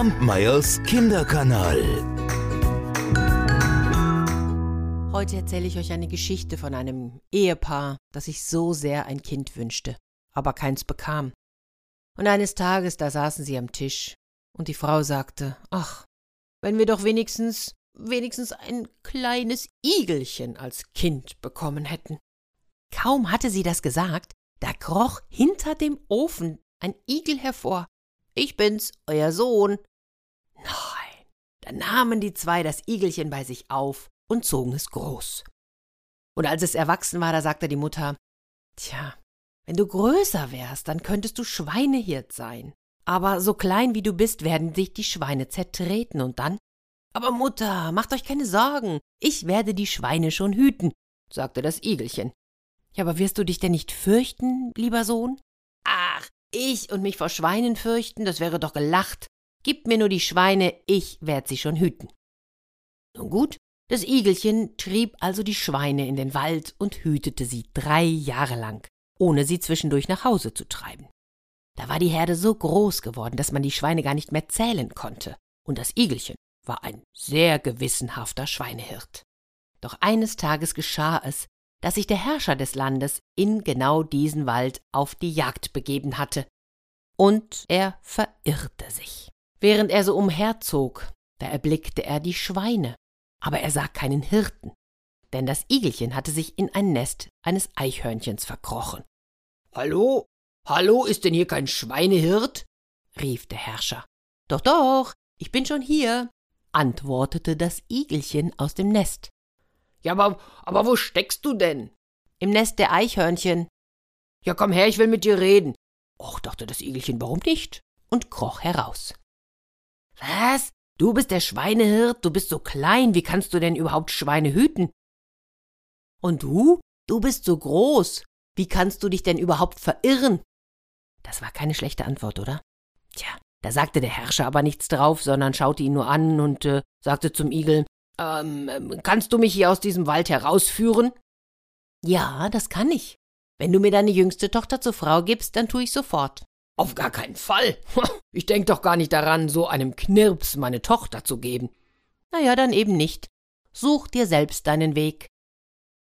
Kampmeyers Kinderkanal. Heute erzähle ich euch eine Geschichte von einem Ehepaar, das sich so sehr ein Kind wünschte, aber keins bekam. Und eines Tages, da saßen sie am Tisch, und die Frau sagte, ach, wenn wir doch wenigstens, wenigstens ein kleines Igelchen als Kind bekommen hätten. Kaum hatte sie das gesagt, da kroch hinter dem Ofen ein Igel hervor. Ich bin's, euer Sohn. Nein, da nahmen die zwei das Igelchen bei sich auf und zogen es groß. Und als es erwachsen war, da sagte die Mutter, Tja, wenn du größer wärst, dann könntest du Schweinehirt sein. Aber so klein wie du bist, werden dich die Schweine zertreten und dann? Aber Mutter, macht euch keine Sorgen, ich werde die Schweine schon hüten, sagte das Igelchen. Ja, aber wirst du dich denn nicht fürchten, lieber Sohn? Ach, ich und mich vor Schweinen fürchten, das wäre doch gelacht. Gib mir nur die Schweine, ich werd sie schon hüten. Nun gut, das Igelchen trieb also die Schweine in den Wald und hütete sie drei Jahre lang, ohne sie zwischendurch nach Hause zu treiben. Da war die Herde so groß geworden, dass man die Schweine gar nicht mehr zählen konnte, und das Igelchen war ein sehr gewissenhafter Schweinehirt. Doch eines Tages geschah es, dass sich der Herrscher des Landes in genau diesen Wald auf die Jagd begeben hatte. Und er verirrte sich. Während er so umherzog, da erblickte er die Schweine, aber er sah keinen Hirten, denn das Igelchen hatte sich in ein Nest eines Eichhörnchens verkrochen. Hallo? Hallo, ist denn hier kein Schweinehirt? rief der Herrscher. Doch, doch, ich bin schon hier, antwortete das Igelchen aus dem Nest. Ja, aber, aber wo steckst du denn? Im Nest der Eichhörnchen. Ja, komm her, ich will mit dir reden. Och, dachte das Igelchen, warum nicht? Und kroch heraus. Was? Du bist der Schweinehirt, du bist so klein, wie kannst du denn überhaupt Schweine hüten? Und du? Du bist so groß, wie kannst du dich denn überhaupt verirren? Das war keine schlechte Antwort, oder? Tja, da sagte der Herrscher aber nichts drauf, sondern schaute ihn nur an und äh, sagte zum Igel, ähm, ähm, kannst du mich hier aus diesem Wald herausführen? Ja, das kann ich. Wenn du mir deine jüngste Tochter zur Frau gibst, dann tu ich sofort. Auf gar keinen Fall. Ich denk doch gar nicht daran, so einem Knirps meine Tochter zu geben. Na ja, dann eben nicht. Such dir selbst deinen Weg.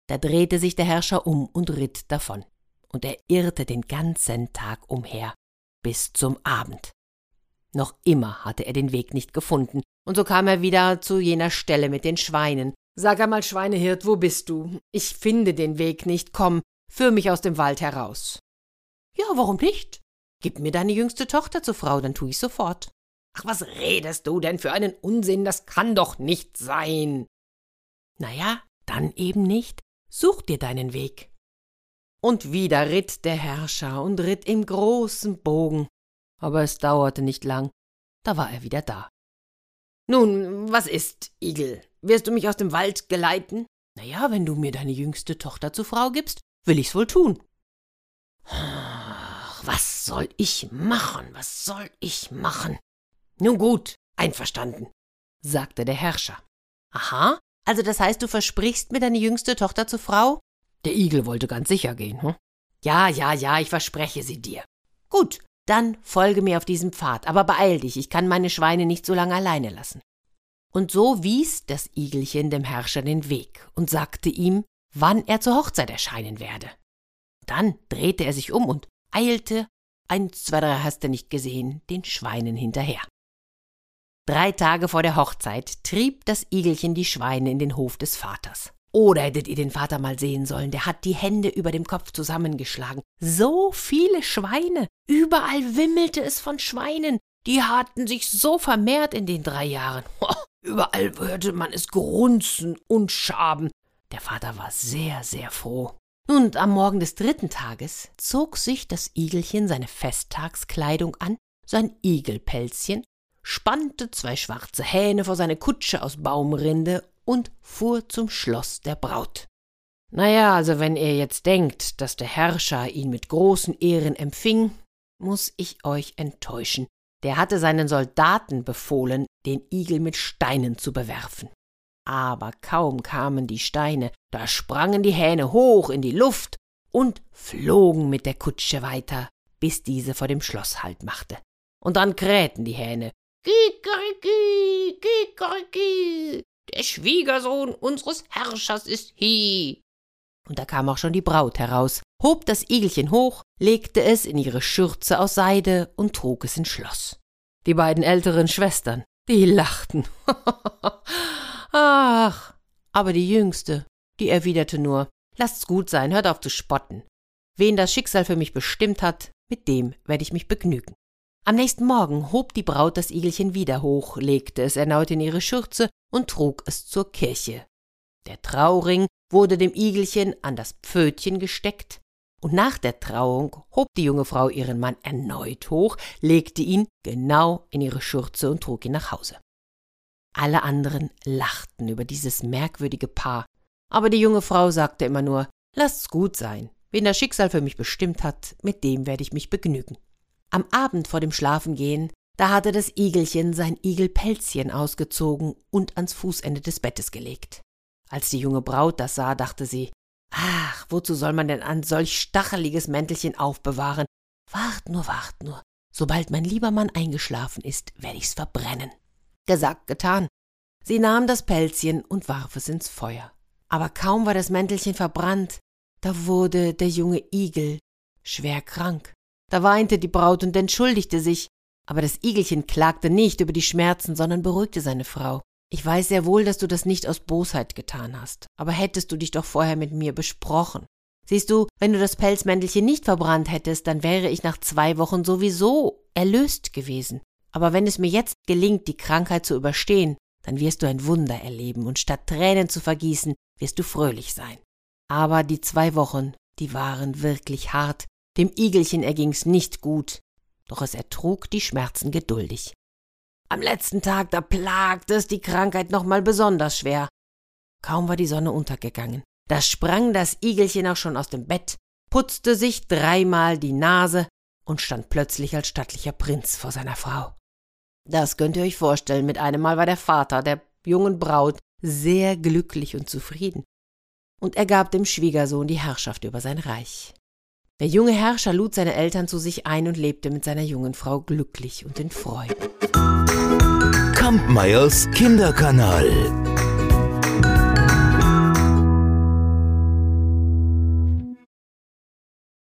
Da drehte sich der Herrscher um und ritt davon. Und er irrte den ganzen Tag umher, bis zum Abend. Noch immer hatte er den Weg nicht gefunden, und so kam er wieder zu jener Stelle mit den Schweinen. Sag einmal, Schweinehirt, wo bist du? Ich finde den Weg nicht, komm, führ mich aus dem Wald heraus. Ja, warum nicht? Gib mir deine jüngste Tochter zur Frau, dann tu ich sofort. Ach, was redest du denn für einen Unsinn? Das kann doch nicht sein. Na ja, dann eben nicht. Such dir deinen Weg. Und wieder ritt der Herrscher und ritt im großen Bogen. Aber es dauerte nicht lang, da war er wieder da. Nun, was ist, Igel? Wirst du mich aus dem Wald geleiten? Na ja, wenn du mir deine jüngste Tochter zur Frau gibst, will ich's wohl tun. Was soll ich machen? Was soll ich machen? Nun gut, einverstanden, sagte der Herrscher. Aha, also das heißt, du versprichst mir deine jüngste Tochter zur Frau? Der Igel wollte ganz sicher gehen, hm? Ja, ja, ja, ich verspreche sie dir. Gut, dann folge mir auf diesem Pfad, aber beeil dich, ich kann meine Schweine nicht so lange alleine lassen. Und so wies das Igelchen dem Herrscher den Weg und sagte ihm, wann er zur Hochzeit erscheinen werde. Dann drehte er sich um und eilte, eins, zwei, drei hast du nicht gesehen, den Schweinen hinterher. Drei Tage vor der Hochzeit trieb das Igelchen die Schweine in den Hof des Vaters. Oder hättet ihr den Vater mal sehen sollen, der hat die Hände über dem Kopf zusammengeschlagen. So viele Schweine. Überall wimmelte es von Schweinen. Die hatten sich so vermehrt in den drei Jahren. Überall hörte man es grunzen und schaben. Der Vater war sehr, sehr froh. Und am Morgen des dritten Tages zog sich das Igelchen seine Festtagskleidung an, sein Igelpelzchen, spannte zwei schwarze Hähne vor seine Kutsche aus Baumrinde und fuhr zum Schloss der Braut. Naja, also wenn ihr jetzt denkt, dass der Herrscher ihn mit großen Ehren empfing, muss ich euch enttäuschen. Der hatte seinen Soldaten befohlen, den Igel mit Steinen zu bewerfen. Aber kaum kamen die Steine, da sprangen die Hähne hoch in die Luft und flogen mit der Kutsche weiter, bis diese vor dem Schloss Halt machte. Und dann krähten die Hähne. Kikeriki, Kikeriki, der Schwiegersohn unseres Herrschers ist hi. Und da kam auch schon die Braut heraus, hob das Igelchen hoch, legte es in ihre Schürze aus Seide und trug es ins Schloss. Die beiden älteren Schwestern, die lachten. Ach, aber die jüngste, die erwiderte nur, lasst's gut sein, hört auf zu spotten. Wen das Schicksal für mich bestimmt hat, mit dem werde ich mich begnügen. Am nächsten Morgen hob die Braut das Igelchen wieder hoch, legte es erneut in ihre Schürze und trug es zur Kirche. Der Trauring wurde dem Igelchen an das Pfötchen gesteckt, und nach der Trauung hob die junge Frau ihren Mann erneut hoch, legte ihn genau in ihre Schürze und trug ihn nach Hause. Alle anderen lachten über dieses merkwürdige Paar, aber die junge Frau sagte immer nur Lasst's gut sein, wen das Schicksal für mich bestimmt hat, mit dem werde ich mich begnügen. Am Abend vor dem Schlafengehen, da hatte das Igelchen sein Igelpelzchen ausgezogen und ans Fußende des Bettes gelegt. Als die junge Braut das sah, dachte sie Ach, wozu soll man denn ein solch stacheliges Mäntelchen aufbewahren? Wart nur, wart nur. Sobald mein lieber Mann eingeschlafen ist, werde ich's verbrennen. Gesagt, getan. Sie nahm das Pelzchen und warf es ins Feuer. Aber kaum war das Mäntelchen verbrannt, da wurde der junge Igel schwer krank. Da weinte die Braut und entschuldigte sich, aber das Igelchen klagte nicht über die Schmerzen, sondern beruhigte seine Frau. Ich weiß sehr wohl, dass du das nicht aus Bosheit getan hast, aber hättest du dich doch vorher mit mir besprochen. Siehst du, wenn du das Pelzmäntelchen nicht verbrannt hättest, dann wäre ich nach zwei Wochen sowieso erlöst gewesen. Aber wenn es mir jetzt gelingt, die Krankheit zu überstehen, dann wirst du ein Wunder erleben und statt Tränen zu vergießen, wirst du fröhlich sein. Aber die zwei Wochen, die waren wirklich hart. Dem Igelchen erging's nicht gut, doch es ertrug die Schmerzen geduldig. Am letzten Tag, da plagte es die Krankheit nochmal besonders schwer. Kaum war die Sonne untergegangen, da sprang das Igelchen auch schon aus dem Bett, putzte sich dreimal die Nase und stand plötzlich als stattlicher Prinz vor seiner Frau. Das könnt ihr euch vorstellen, mit einem Mal war der Vater der jungen Braut sehr glücklich und zufrieden. Und er gab dem Schwiegersohn die Herrschaft über sein Reich. Der junge Herrscher lud seine Eltern zu sich ein und lebte mit seiner jungen Frau glücklich und in Freuden. Kampmeyers Kinderkanal.